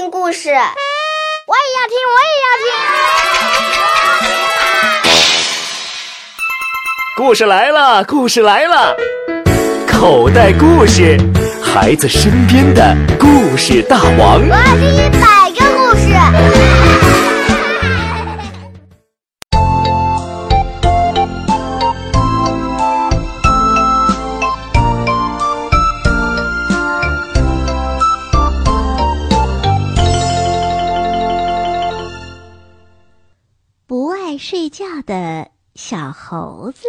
听故事，我也要听，我也要听。故事来了，故事来了，口袋故事，孩子身边的故事大王。我要听一百个故事。睡觉的小猴子。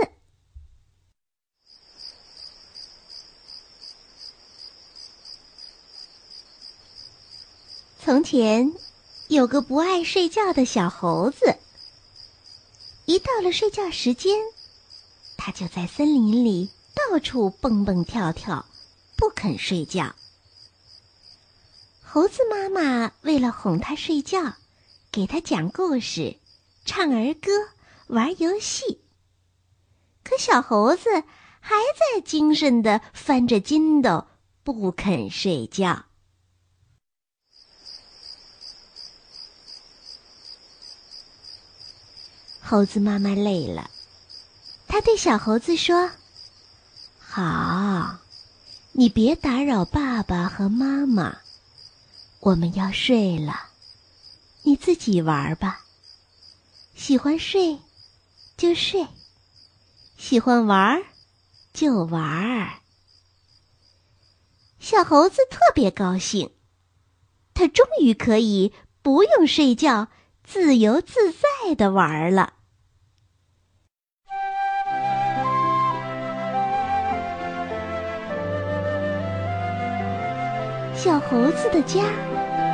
从前有个不爱睡觉的小猴子，一到了睡觉时间，他就在森林里到处蹦蹦跳跳，不肯睡觉。猴子妈妈为了哄他睡觉，给他讲故事。唱儿歌，玩游戏。可小猴子还在精神的翻着筋斗，不肯睡觉。猴子妈妈累了，他对小猴子说：“好，你别打扰爸爸和妈妈，我们要睡了，你自己玩吧。”喜欢睡，就睡；喜欢玩儿，就玩儿。小猴子特别高兴，他终于可以不用睡觉，自由自在的玩了。小猴子的家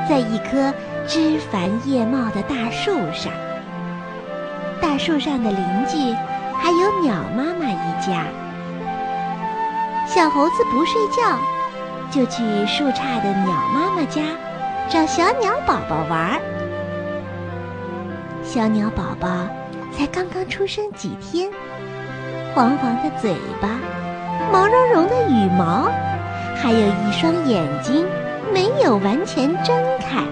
在一棵枝繁叶茂的大树上。大树上的邻居还有鸟妈妈一家。小猴子不睡觉，就去树杈的鸟妈妈家找小鸟宝宝玩。小鸟宝宝才刚刚出生几天，黄黄的嘴巴，毛茸茸的羽毛，还有一双眼睛没有完全睁开。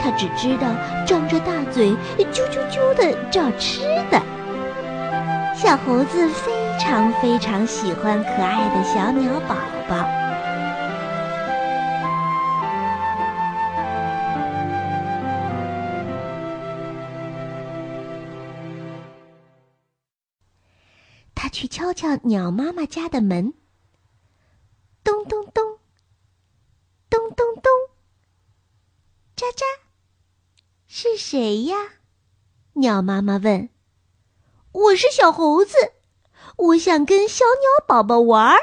他只知道张着大嘴，啾啾啾的找吃的。小猴子非常非常喜欢可爱的小鸟宝宝。他去敲敲鸟妈妈家的门，咚咚咚，咚是谁呀？鸟妈妈问。“我是小猴子，我想跟小鸟宝宝玩儿。”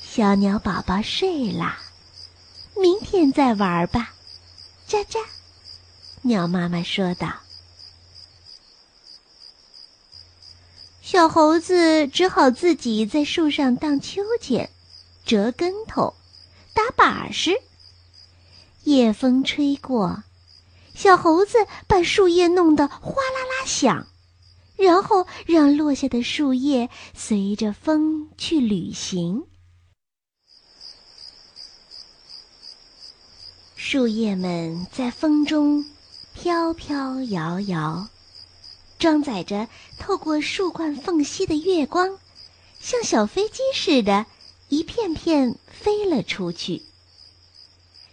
小鸟宝宝睡啦，明天再玩吧。喳喳，鸟妈妈说道。小猴子只好自己在树上荡秋千、折跟头、打把式。夜风吹过。小猴子把树叶弄得哗啦啦响，然后让落下的树叶随着风去旅行。树叶们在风中飘飘摇摇，装载着透过树冠缝隙的月光，像小飞机似的，一片片飞了出去。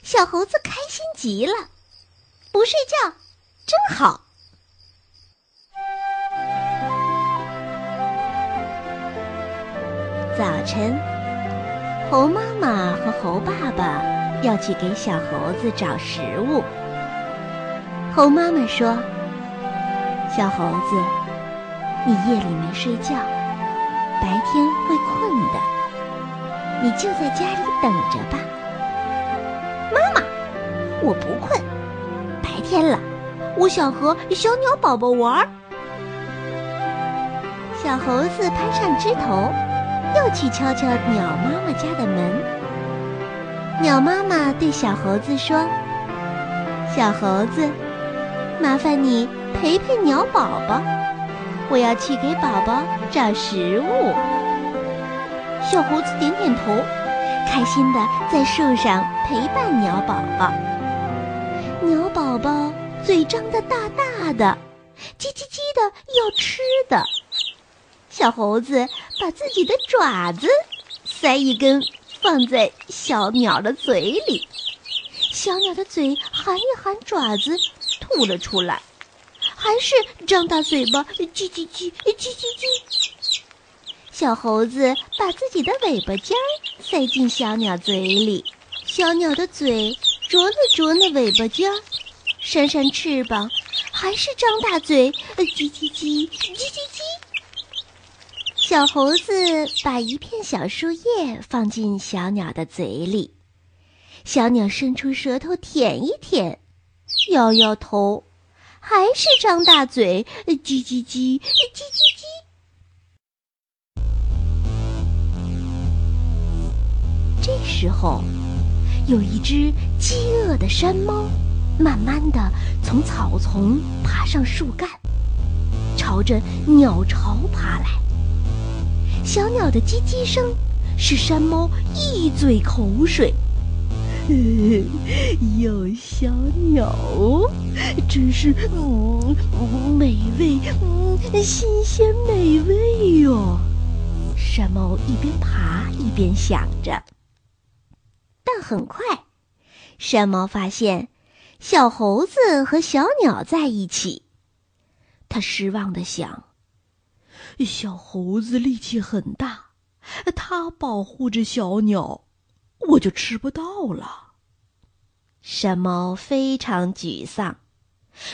小猴子开心极了。不睡觉，真好。早晨，猴妈妈和猴爸爸要去给小猴子找食物。猴妈妈说：“小猴子，你夜里没睡觉，白天会困的，你就在家里等着吧。”妈妈，我不困。天了，我想和小鸟宝宝玩。小猴子攀上枝头，又去敲敲鸟妈妈家的门。鸟妈妈对小猴子说：“小猴子，麻烦你陪陪鸟宝宝，我要去给宝宝找食物。”小猴子点点头，开心的在树上陪伴鸟宝宝。宝宝嘴张得大大的，叽叽叽的要吃的。小猴子把自己的爪子塞一根，放在小鸟的嘴里。小鸟的嘴含一含爪子，吐了出来，还是张大嘴巴，叽叽叽，叽叽叽。小猴子把自己的尾巴尖塞进小鸟嘴里，小鸟的嘴啄了啄那尾巴尖儿，扇扇翅膀，还是张大嘴，呃叽叽叽，叽叽叽。小猴子把一片小树叶放进小鸟的嘴里。小鸟伸出舌头舔一舔，摇摇头，还是张大嘴，呃叽叽叽，叽叽叽。这时候，有一只饥饿的山猫，慢慢的从草丛爬上树干，朝着鸟巢爬来。小鸟的叽叽声，使山猫一嘴口水。有小鸟，真是嗯美味，嗯新鲜美味哟！山猫一边爬一边想着。但很快，山猫发现小猴子和小鸟在一起，他失望的想：小猴子力气很大，它保护着小鸟。我就吃不到了。山猫非常沮丧，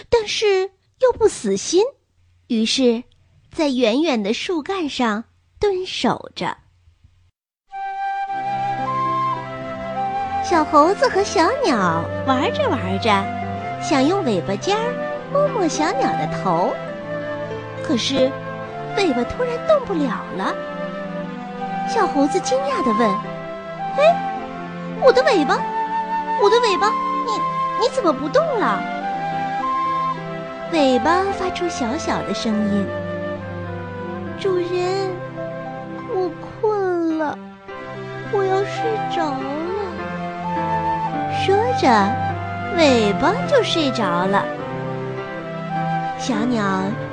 但是又不死心，于是，在远远的树干上蹲守着。小猴子和小鸟玩着玩着，想用尾巴尖儿摸摸小鸟的头，可是尾巴突然动不了了。小猴子惊讶的问：“哎？”我的尾巴，我的尾巴，你你怎么不动了？尾巴发出小小的声音：“主人，我困了，我要睡着了。”说着，尾巴就睡着了。小鸟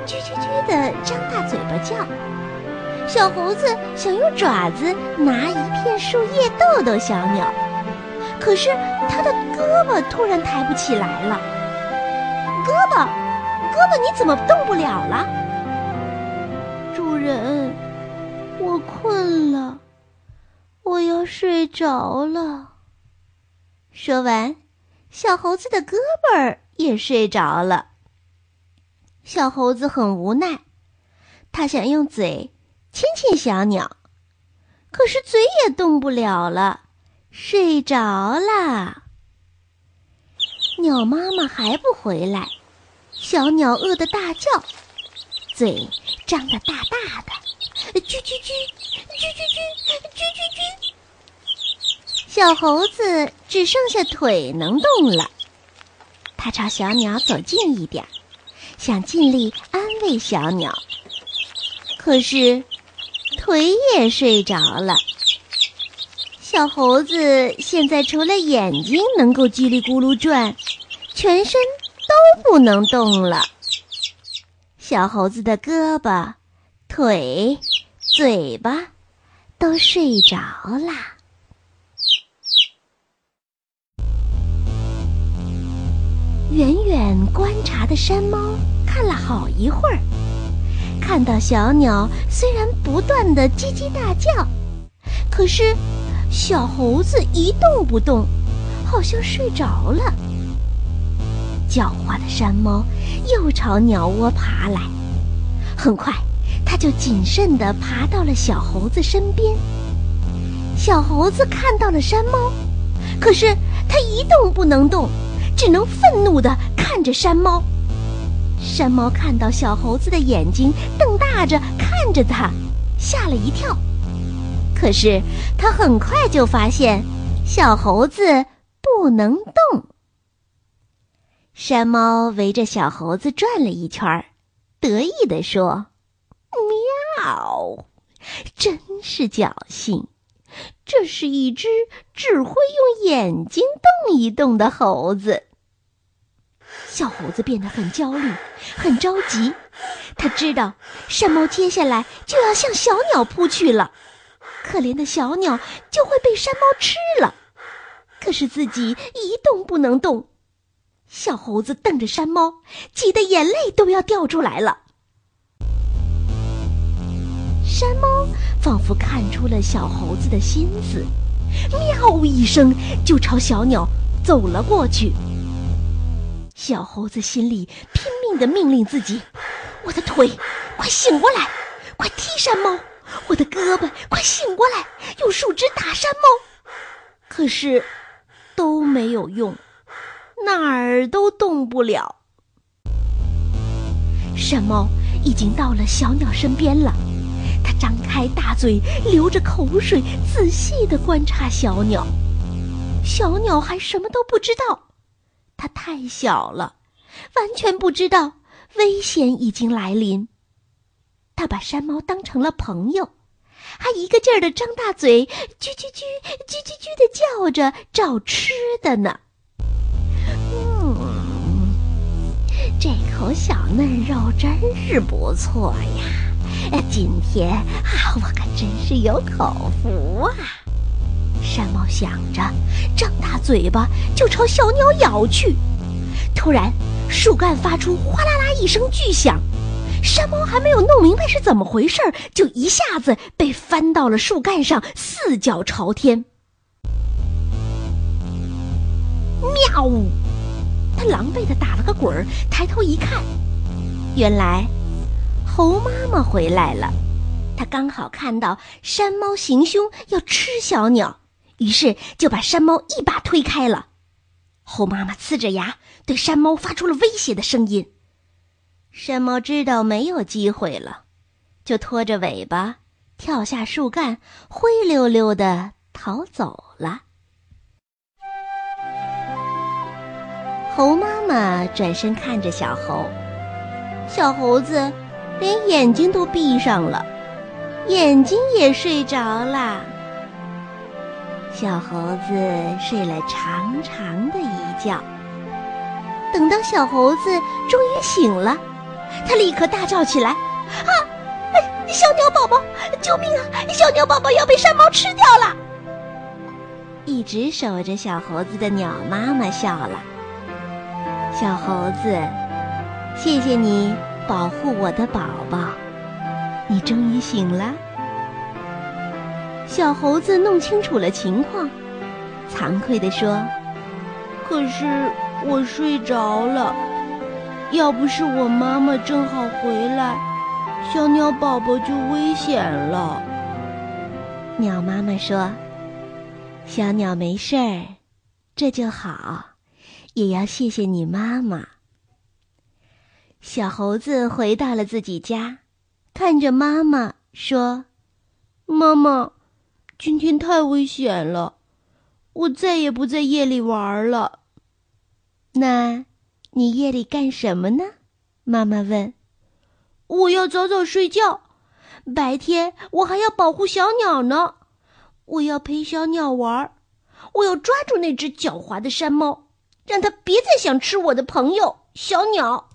啾啾啾的张大嘴巴叫，小猴子想用爪子拿一片树叶逗逗小鸟。可是它的胳膊突然抬不起来了。胳膊，胳膊，你怎么动不了了？主人，我困了，我要睡着了。说完，小猴子的胳膊儿也睡着了。小猴子很无奈，他想用嘴亲亲小鸟，可是嘴也动不了了。睡着了，鸟妈妈还不回来，小鸟饿得大叫，嘴张得大大的，啾啾啾，啾啾啾，啾啾啾。小猴子只剩下腿能动了，它朝小鸟走近一点，想尽力安慰小鸟，可是腿也睡着了。小猴子现在除了眼睛能够叽里咕噜转，全身都不能动了。小猴子的胳膊、腿、嘴巴都睡着了。远远观察的山猫看了好一会儿，看到小鸟虽然不断的叽叽大叫，可是。小猴子一动不动，好像睡着了。狡猾的山猫又朝鸟窝爬来，很快，它就谨慎地爬到了小猴子身边。小猴子看到了山猫，可是它一动不能动，只能愤怒地看着山猫。山猫看到小猴子的眼睛瞪大着看着它，吓了一跳。可是，它很快就发现小猴子不能动。山猫围着小猴子转了一圈，得意地说：“喵，真是侥幸！这是一只只会用眼睛动一动的猴子。小猴子变得很焦虑，很着急。他知道山猫接下来就要向小鸟扑去了，可怜的小鸟就会被山猫吃了。可是自己一动不能动。小猴子瞪着山猫，急得眼泪都要掉出来了。山猫仿佛看出了小猴子的心思，喵一声就朝小鸟走了过去。小猴子心里拼命的命令自己：“我的腿，快醒过来！快踢山猫！我的胳膊，快醒过来！用树枝打山猫！”可是都没有用，哪儿都动不了。山猫已经到了小鸟身边了，它张开大嘴，流着口水，仔细的观察小鸟。小鸟还什么都不知道。它太小了，完全不知道危险已经来临。它把山猫当成了朋友，还一个劲儿的张大嘴，啾啾啾，啾啾啾的叫着找吃的呢。嗯，这口小嫩肉真是不错呀！今天啊，我可真是有口福啊！山猫想着，张大嘴巴就朝小鸟咬去。突然，树干发出哗啦啦一声巨响，山猫还没有弄明白是怎么回事，就一下子被翻到了树干上，四脚朝天。喵！他狼狈的打了个滚，抬头一看，原来猴妈妈回来了。他刚好看到山猫行凶要吃小鸟。于是就把山猫一把推开了，猴妈妈呲着牙对山猫发出了威胁的声音。山猫知道没有机会了，就拖着尾巴跳下树干，灰溜溜的逃走了。猴妈妈转身看着小猴，小猴子连眼睛都闭上了，眼睛也睡着了。小猴子睡了长长的一觉。等到小猴子终于醒了，他立刻大叫起来：“啊，小鸟宝宝，救命啊！小鸟宝宝要被山猫吃掉了！”一直守着小猴子的鸟妈妈笑了：“小猴子，谢谢你保护我的宝宝，你终于醒了。”小猴子弄清楚了情况，惭愧地说：“可是我睡着了，要不是我妈妈正好回来，小鸟宝宝就危险了。”鸟妈妈说：“小鸟没事儿，这就好，也要谢谢你妈妈。”小猴子回到了自己家，看着妈妈说：“妈妈。”今天太危险了，我再也不在夜里玩了。那，你夜里干什么呢？妈妈问。我要早早睡觉，白天我还要保护小鸟呢。我要陪小鸟玩，我要抓住那只狡猾的山猫，让它别再想吃我的朋友小鸟。